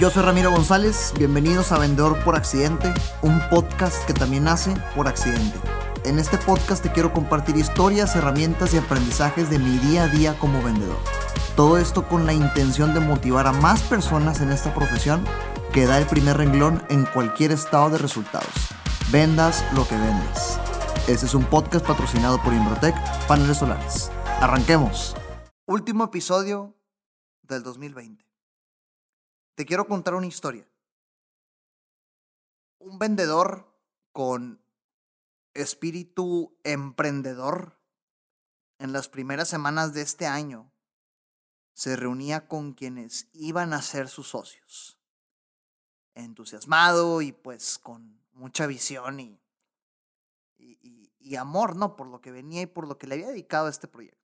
Yo soy Ramiro González, bienvenidos a Vendedor por Accidente, un podcast que también nace por accidente. En este podcast te quiero compartir historias, herramientas y aprendizajes de mi día a día como vendedor. Todo esto con la intención de motivar a más personas en esta profesión que da el primer renglón en cualquier estado de resultados. Vendas lo que vendes. Este es un podcast patrocinado por Imbrotec Paneles Solares. Arranquemos. Último episodio del 2020. Te quiero contar una historia. Un vendedor con espíritu emprendedor en las primeras semanas de este año se reunía con quienes iban a ser sus socios. Entusiasmado y pues con mucha visión y, y, y, amor, ¿no? Por lo que venía y por lo que le había dedicado a este proyecto.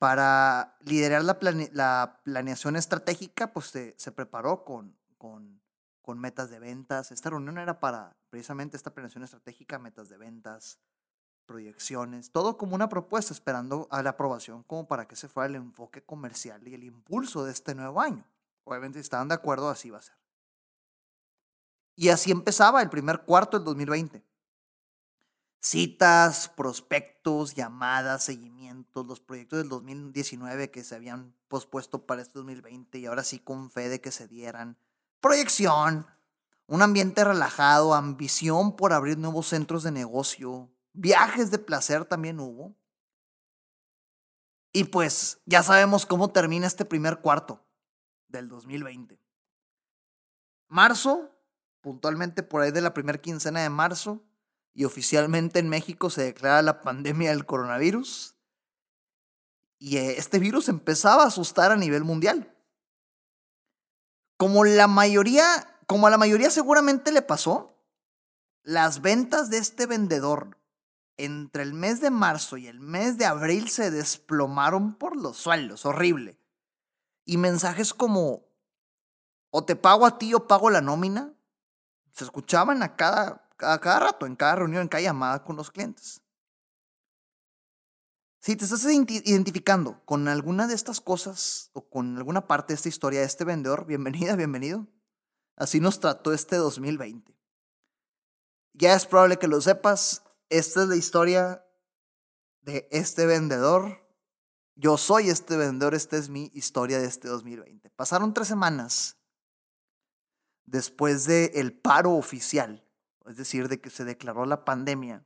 Para liderar la, la planeación estratégica, pues se, preparó con metas de ventas. Esta reunión era para precisamente esta planeación estratégica, metas de ventas, proyecciones, todo como una propuesta esperando a la aprobación como para que se fuera el enfoque comercial y el impulso de este nuevo año. Obviamente si estaban de acuerdo, así va a ser. Y así empezaba el primer cuarto del 2020. Citas, prospectos, llamadas, seguimientos, los proyectos del 2019 que se habían pospuesto para este 2020 y ahora sí con fe de que se dieran. Proyección, un ambiente relajado, ambición por abrir nuevos centros de negocio, viajes de placer también hubo. Y pues ya sabemos cómo termina este primer cuarto del 2020. Marzo, puntualmente por ahí de la primera quincena de marzo, y oficialmente en México se declara la pandemia del coronavirus. Y eh, este virus empezaba a asustar a nivel mundial. Como la mayoría, como a la mayoría seguramente le pasó, las ventas de este vendedor entre el mes de marzo y el mes de abril se desplomaron por los suelos, horrible. Y mensajes como, o te pago a ti o pago la nómina, se escuchaban a cada a cada rato, en cada reunión, en cada llamada con los clientes. Si te estás identificando con alguna de estas cosas o con alguna parte de esta historia de este vendedor, bienvenida, bienvenido. Así nos trató este 2020. Ya es probable que lo sepas, esta es la historia de este vendedor. Yo soy este vendedor, esta es mi historia de este 2020. Pasaron tres semanas después del el paro oficial es decir, de que se declaró la pandemia.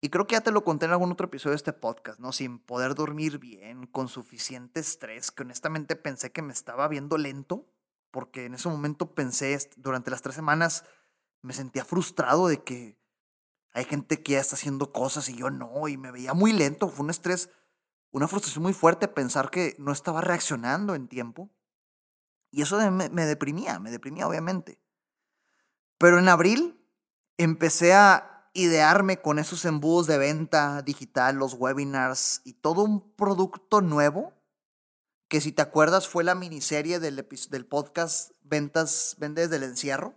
Y creo que ya te lo conté en algún otro episodio de este podcast, ¿no? Sin poder dormir bien, con suficiente estrés, que honestamente pensé que me estaba viendo lento, porque en ese momento pensé, durante las tres semanas, me sentía frustrado de que hay gente que ya está haciendo cosas y yo no, y me veía muy lento, fue un estrés, una frustración muy fuerte pensar que no estaba reaccionando en tiempo. Y eso me, me deprimía, me deprimía obviamente. Pero en abril empecé a idearme con esos embudos de venta digital, los webinars y todo un producto nuevo que si te acuerdas fue la miniserie del, podcast Ventas, Vendes del Encierro,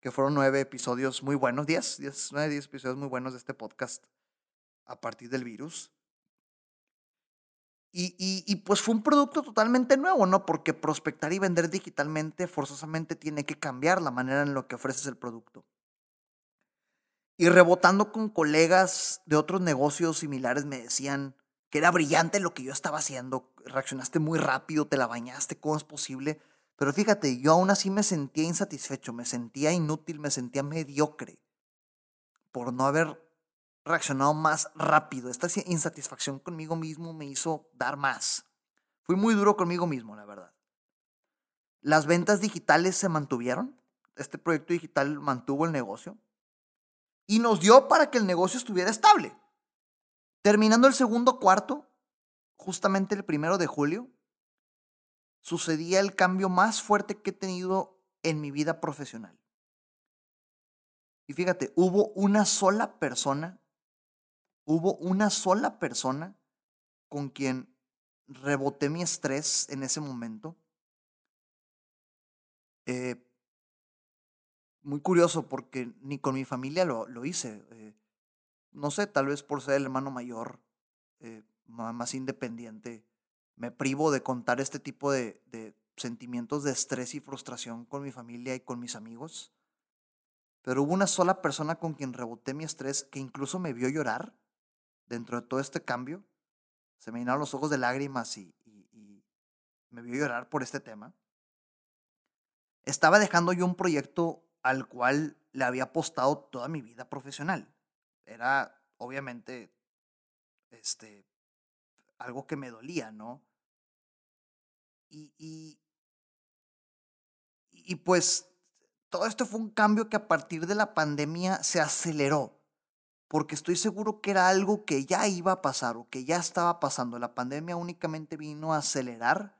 que fueron nueve episodios muy buenos, diez, diez, nueve, diez episodios muy buenos de este podcast a partir del virus. Y, pues fue un producto totalmente nuevo, ¿no? Porque prospectar y vender digitalmente forzosamente tiene que cambiar la manera en la que ofreces el producto. Y rebotando con colegas de otros negocios similares me decían que era brillante lo que yo estaba haciendo, reaccionaste muy rápido, te la bañaste, ¿cómo es posible? Pero fíjate, yo aún así me sentía insatisfecho, me sentía inútil, me sentía mediocre por no haber reaccionado más rápido. Esta insatisfacción conmigo mismo me hizo dar más. Fui muy duro conmigo mismo, la verdad. Las ventas digitales se mantuvieron. Este proyecto digital mantuvo el negocio. Y nos dio para que el negocio estuviera estable. Terminando el segundo cuarto, justamente el primero de julio, sucedía el cambio más fuerte que he tenido en mi vida profesional. Y fíjate, hubo una sola persona hubo una sola persona con quien reboté mi estrés en ese momento. Eh, muy curioso porque ni con mi familia lo, hice. Eh, no sé, tal vez por ser el hermano mayor, eh, más independiente, me privo de contar este tipo de, de, sentimientos de estrés y frustración con mi familia y con mis amigos. Pero hubo una sola persona con quien reboté mi estrés que incluso me vio llorar dentro de todo este cambio. Se me llenaron los ojos de lágrimas y, me vio llorar por este tema. Estaba dejando yo un proyecto al cual le había apostado toda mi vida profesional. Era, obviamente, este, algo que me dolía, ¿no? Y, y, y pues todo esto fue un cambio que a partir de la pandemia se aceleró, porque estoy seguro que era algo que ya iba a pasar o que ya estaba pasando. La pandemia únicamente vino a acelerar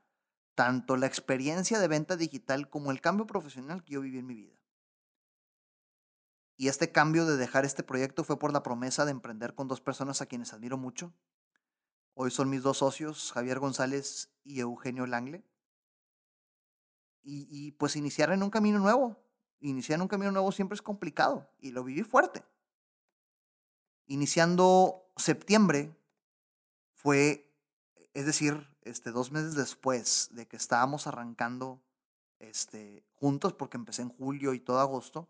tanto la experiencia de venta digital como el cambio profesional que yo viví en mi vida. Y este cambio de dejar este proyecto fue por la promesa de emprender con dos personas a quienes admiro mucho. Hoy son mis dos socios, Javier González y Eugenio Langle. Y, pues iniciar en un camino nuevo, iniciar un camino nuevo siempre es complicado y lo viví fuerte. Iniciando septiembre fue, es decir, este, dos meses después de que estábamos arrancando este, juntos, porque empecé en julio y todo agosto,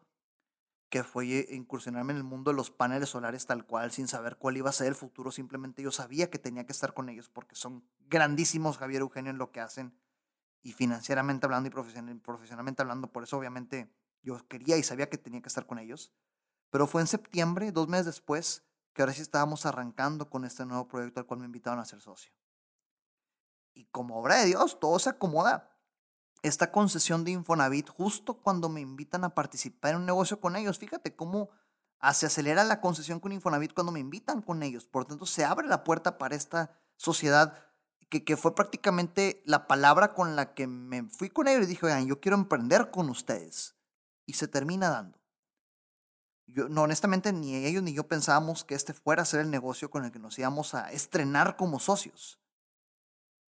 que fue incursionarme en el mundo de los paneles solares tal cual, sin saber cuál iba a ser el futuro, simplemente yo sabía que tenía que estar con ellos porque son grandísimos, Javier Eugenio, en lo que hacen, y financieramente hablando y profesionalmente hablando, por eso obviamente yo quería y sabía que tenía que estar con ellos. Pero fue en septiembre, dos meses después, que ahora sí estábamos arrancando con este nuevo proyecto al cual me invitaron a ser socio. Y como obra de Dios, todo se acomoda. Esta concesión de Infonavit, justo cuando me invitan a participar en un negocio con ellos, fíjate cómo se acelera la concesión con Infonavit cuando me invitan con ellos. Por tanto, se abre la puerta para esta sociedad que, que fue prácticamente la palabra con la que me fui con ellos y dije, oigan, yo quiero emprender con ustedes y se termina dando. No, honestamente, ni ellos ni yo pensábamos que este fuera a ser el negocio con el que nos íbamos a estrenar como socios.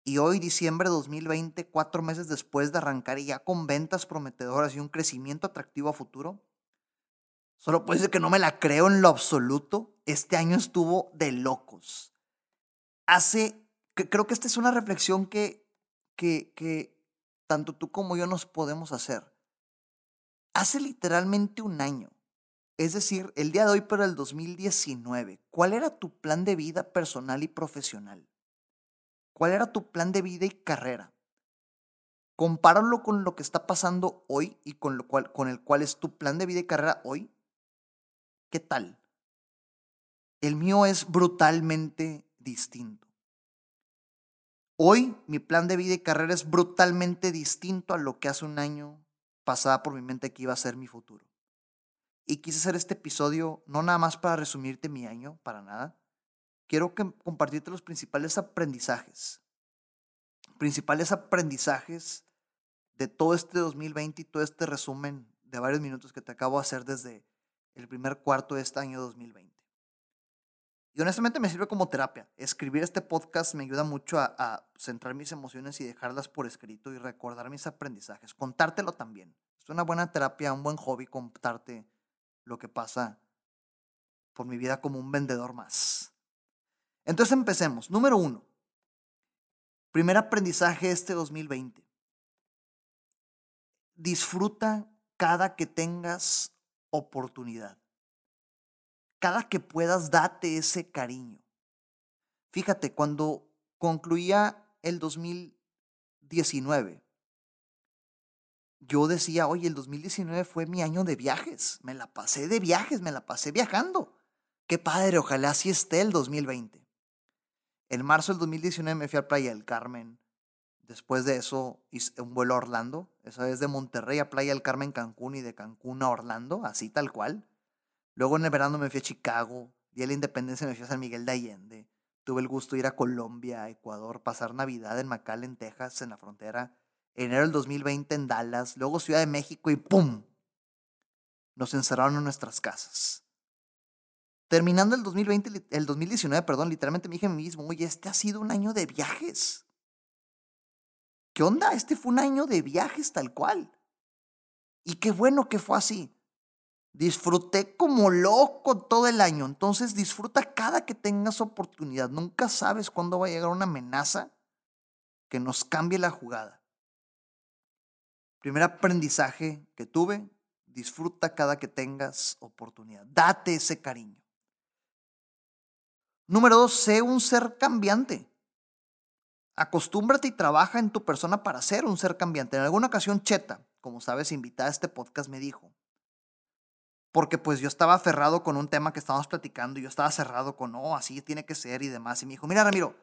Y hoy, diciembre de 2020, cuatro meses después de arrancar y ya con ventas prometedoras y un crecimiento atractivo a futuro, solo puedo decir que no me la creo en lo absoluto. Este año estuvo de locos. Hace, creo que esta es una reflexión que, que, que tanto tú como yo nos podemos hacer hace literalmente un año, es decir, el día de hoy, pero el 2019, ¿cuál era tu plan de vida personal y profesional? ¿Cuál era tu plan de vida y carrera? Compáralo con lo que está pasando hoy y con, lo cual, con el cual es tu plan de vida y carrera hoy. ¿Qué tal? El mío es brutalmente distinto. Hoy mi plan de vida y carrera es brutalmente distinto a lo que hace un año pasaba por mi mente que iba a ser mi futuro. Y quise hacer este episodio no nada más para resumirte mi año, para nada. Quiero que, compartirte los principales aprendizajes. Principales aprendizajes de todo este 2020 y todo este resumen de varios minutos que te acabo de hacer desde el primer cuarto de este año 2020. Y honestamente me sirve como terapia. Escribir este podcast me ayuda mucho a, centrar mis emociones y dejarlas por escrito y recordar mis aprendizajes. Contártelo también. Es una buena terapia, un buen hobby contarte lo que pasa por mi vida como un vendedor más. Entonces empecemos. Número uno. Primer aprendizaje este 2020. Disfruta cada que tengas oportunidad cada que puedas, date ese cariño. Fíjate, cuando concluía el 2019, yo decía, oye, el 2019 fue mi año de viajes, me la pasé de viajes, me la pasé viajando. Qué padre, ojalá así esté el 2020. En marzo del 2019 me fui a Playa del Carmen. Después de eso hice un vuelo a Orlando, esa vez de Monterrey a Playa del Carmen, Cancún y de Cancún a Orlando, así tal cual. Luego en el verano me fui a Chicago, día de la independencia me fui a San Miguel de Allende. Tuve el gusto de ir a Colombia, a Ecuador, pasar Navidad en McAllen, Texas, en la frontera. Enero del 2020 en Dallas, luego Ciudad de México y ¡pum! Nos encerraron en nuestras casas. Terminando el 2020, el 2019, perdón, literalmente me dije a mí mismo, oye, este ha sido un año de viajes. ¿Qué onda? Este fue un año de viajes tal cual. Y qué bueno que fue así. Disfruté como loco todo el año. Entonces disfruta cada que tengas oportunidad. Nunca sabes cuándo va a llegar una amenaza que nos cambie la jugada. Primer aprendizaje que tuve, disfruta cada que tengas oportunidad. Date ese cariño. Número dos, sé un ser cambiante. Acostúmbrate y trabaja en tu persona para ser un ser cambiante. En alguna ocasión, Cheta, como sabes, invitada a este podcast, me dijo, porque pues yo estaba aferrado con un tema que estábamos platicando y yo estaba cerrado con, no, así tiene que ser y demás. Y me dijo, mira Ramiro,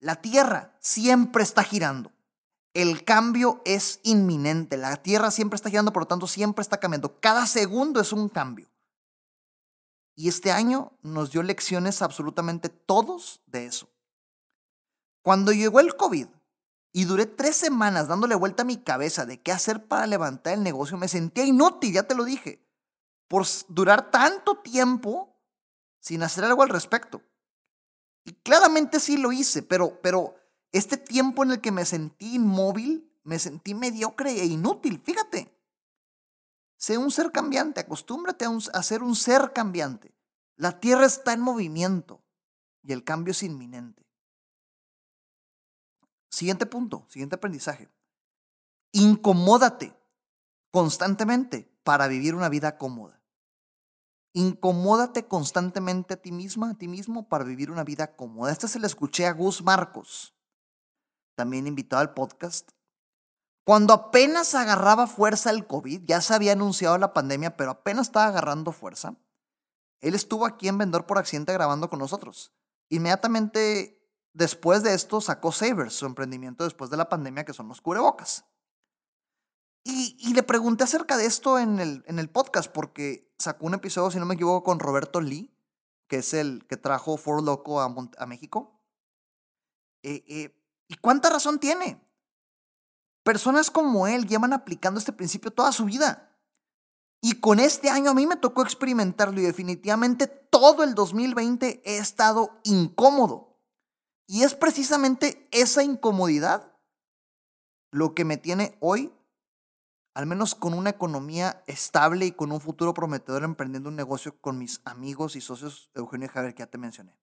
la Tierra siempre está girando. El cambio es inminente. La Tierra siempre está girando, por lo tanto siempre está cambiando. Cada segundo es un cambio. Y este año nos dio lecciones absolutamente todos de eso. Cuando llegó el COVID y duré tres semanas dándole vuelta a mi cabeza de qué hacer para levantar el negocio, me sentía inútil, ya te lo dije por durar tanto tiempo sin hacer algo al respecto. Y claramente sí lo hice, pero, pero este tiempo en el que me sentí inmóvil, me sentí mediocre e inútil, fíjate. Sé un ser cambiante, acostúmbrate a, ser un ser cambiante. La tierra está en movimiento y el cambio es inminente. Siguiente punto, siguiente aprendizaje. Incomódate constantemente para vivir una vida cómoda. Incomódate constantemente a ti misma, a ti mismo, para vivir una vida cómoda. Este se le escuché a Gus Marcos, también invitado al podcast. Cuando apenas agarraba fuerza el COVID, ya se había anunciado la pandemia, pero apenas estaba agarrando fuerza, él estuvo aquí en Vendor por accidente grabando con nosotros. Inmediatamente después de esto sacó Savers, su emprendimiento después de la pandemia, que son los cubrebocas. Y, le pregunté acerca de esto en el, en el podcast, porque sacó un episodio, si no me equivoco, con Roberto Lee, que es el que trajo For Loco a, México. Eh, eh, ¿Y cuánta razón tiene? Personas como él llevan aplicando este principio toda su vida. Y con este año a mí me tocó experimentarlo y definitivamente todo el 2020 he estado incómodo. Y es precisamente esa incomodidad lo que me tiene hoy al menos con una economía estable y con un futuro prometedor emprendiendo un negocio con mis amigos y socios Eugenio y Javier que ya te mencioné.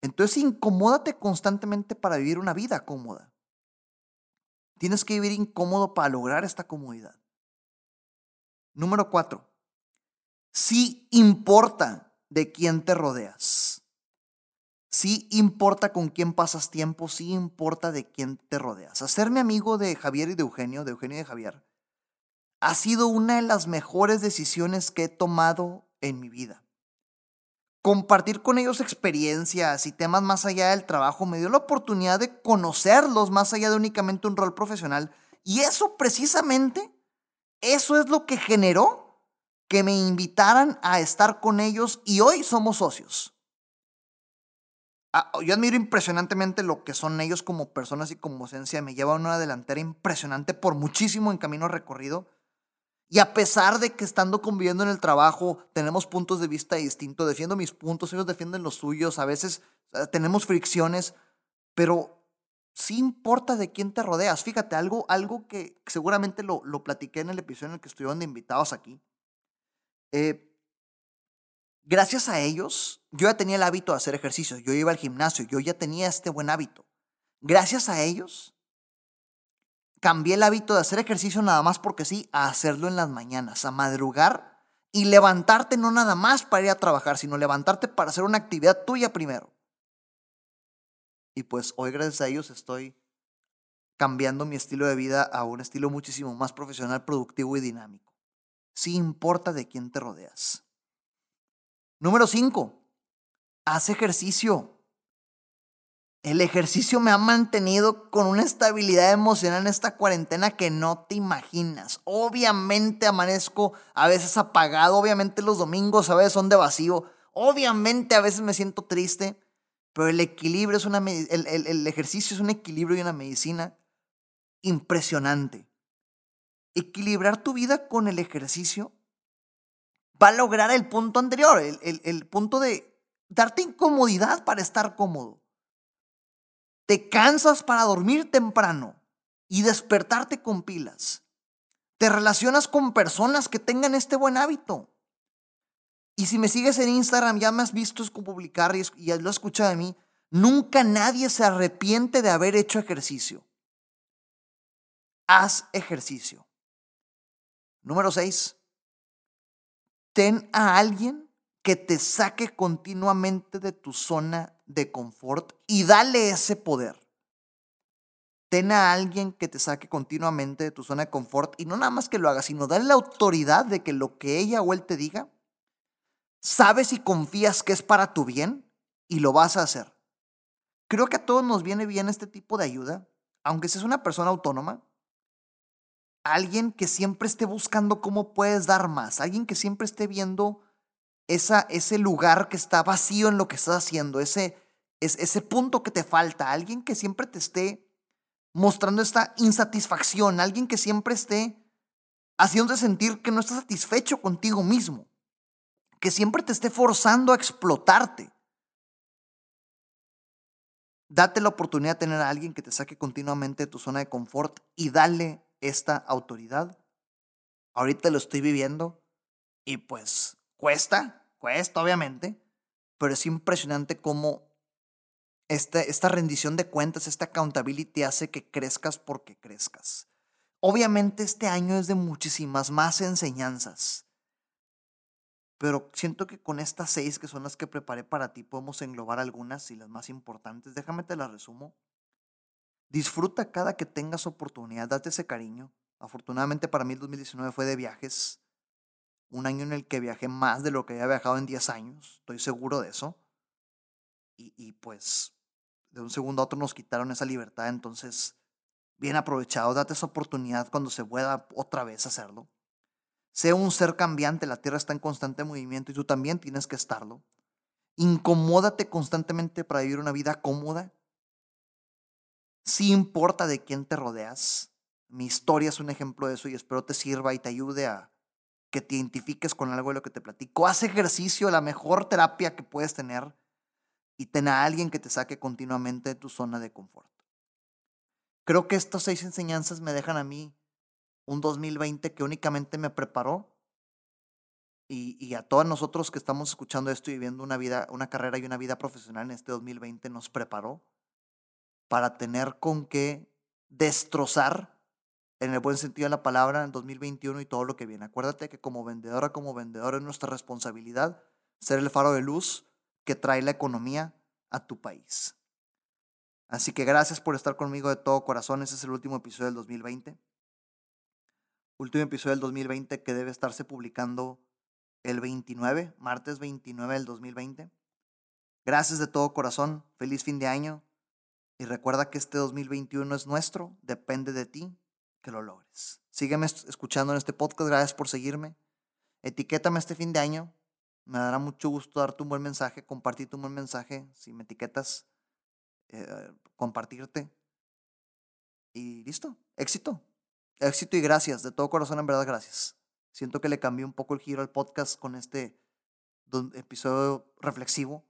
Entonces incomódate constantemente para vivir una vida cómoda. Tienes que vivir incómodo para lograr esta comodidad. Número cuatro, sí importa de quién te rodeas. Sí importa con quién pasas tiempo, sí importa de quién te rodeas. Hacerme amigo de Javier y de Eugenio, de Eugenio y de Javier, ha sido una de las mejores decisiones que he tomado en mi vida. Compartir con ellos experiencias y temas más allá del trabajo me dio la oportunidad de conocerlos más allá de únicamente un rol profesional. Y eso precisamente, eso es lo que generó que me invitaran a estar con ellos y hoy somos socios. Ah, yo admiro impresionantemente lo que son ellos como personas y como esencia. Me llevan una delantera impresionante por muchísimo en camino recorrido. Y a pesar de que estando conviviendo en el trabajo tenemos puntos de vista distintos, defiendo mis puntos, ellos defienden los suyos, a veces tenemos fricciones, pero sí importa de quién te rodeas. Fíjate, algo, algo que seguramente lo, lo platiqué en el episodio en el que estuvieron de invitados aquí. Eh, gracias a ellos, yo ya tenía el hábito de hacer ejercicio, yo iba al gimnasio, yo ya tenía este buen hábito. Gracias a ellos, cambié el hábito de hacer ejercicio nada más porque sí, a hacerlo en las mañanas, a madrugar y levantarte no nada más para ir a trabajar, sino levantarte para hacer una actividad tuya primero. Y pues hoy gracias a ellos estoy cambiando mi estilo de vida a un estilo muchísimo más profesional, productivo y dinámico. Sí importa de quién te rodeas. Número 5. Haz ejercicio. El ejercicio me ha mantenido con una estabilidad emocional en esta cuarentena que no te imaginas. Obviamente amanezco a veces apagado, obviamente los domingos a veces son de vacío, obviamente a veces me siento triste, pero el equilibrio es una el, el ejercicio es un equilibrio y una medicina impresionante. Equilibrar tu vida con el ejercicio va a lograr el punto anterior, el, el, el punto de darte incomodidad para estar cómodo. Te cansas para dormir temprano y despertarte con pilas. Te relacionas con personas que tengan este buen hábito. Y si me sigues en Instagram, ya me has visto publicar y, lo has escuchado de mí. Nunca nadie se arrepiente de haber hecho ejercicio. haz ejercicio. Número 6. Ten a alguien que te saque continuamente de tu zona de confort y dale ese poder. Ten a alguien que te saque continuamente de tu zona de confort y no nada más que lo haga, sino dale la autoridad de que lo que ella o él te diga, sabes y confías que es para tu bien y lo vas a hacer. Creo que a todos nos viene bien este tipo de ayuda, aunque seas una persona autónoma, alguien que siempre esté buscando cómo puedes dar más, alguien que siempre esté viendo esa, ese lugar que está vacío en lo que estás haciendo, ese, ese punto que te falta, alguien que siempre te esté mostrando esta insatisfacción, alguien que siempre esté haciéndote sentir que no estás satisfecho contigo mismo, que siempre te esté forzando a explotarte. Date la oportunidad de tener a alguien que te saque continuamente de tu zona de confort y dale esta autoridad. Ahorita lo estoy viviendo y pues cuesta, cuesta obviamente, pero es impresionante cómo esta, esta rendición de cuentas, esta accountability hace que crezcas porque crezcas. Obviamente este año es de muchísimas más enseñanzas, pero siento que con estas seis que son las que preparé para ti podemos englobar algunas y las más importantes. Déjame te las resumo. Disfruta cada que tengas oportunidad, date ese cariño. Afortunadamente para mí el 2019 fue de viajes, un año en el que viajé más de lo que había viajado en 10 años, estoy seguro de eso. Y, y pues de un segundo a otro nos quitaron esa libertad, entonces bien aprovechado, date esa oportunidad cuando se pueda otra vez hacerlo. Sea un ser cambiante, la Tierra está en constante movimiento y tú también tienes que estarlo. Incomódate constantemente para vivir una vida cómoda. Sí importa de quién te rodeas. Mi historia es un ejemplo de eso y espero te sirva y te ayude a que te identifiques con algo de lo que te platico. Haz ejercicio, la mejor terapia que puedes tener y ten a alguien que te saque continuamente de tu zona de confort. Creo que estas seis enseñanzas me dejan a mí un 2020 que únicamente me preparó y, y, a todos nosotros que estamos escuchando esto y viviendo una vida, una carrera y una vida profesional en este 2020 nos preparó para tener con qué destrozar en el buen sentido de la palabra en 2021 y todo lo que viene. Acuérdate que como vendedora, como vendedor es nuestra responsabilidad ser el faro de luz que trae la economía a tu país. Así que gracias por estar conmigo de todo corazón. Ese es el último episodio del 2020. Último episodio del 2020 que debe estarse publicando el 29, martes 29 del 2020. Gracias de todo corazón. Feliz fin de año. Y recuerda que este 2021 es nuestro. Depende de ti que lo logres. Sígueme escuchando en este podcast. Gracias por seguirme. Etiquétame este fin de año me dará mucho gusto darte un buen mensaje, compartirte un buen mensaje, si me etiquetas, eh, compartirte. Y listo, éxito. Éxito y gracias, de todo corazón, en verdad, gracias. Siento que le cambié un poco el giro al podcast con este episodio reflexivo,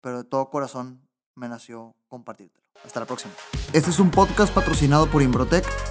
pero de todo corazón me nació compartírtelo. Hasta la próxima. Este es un podcast patrocinado por Imbrotec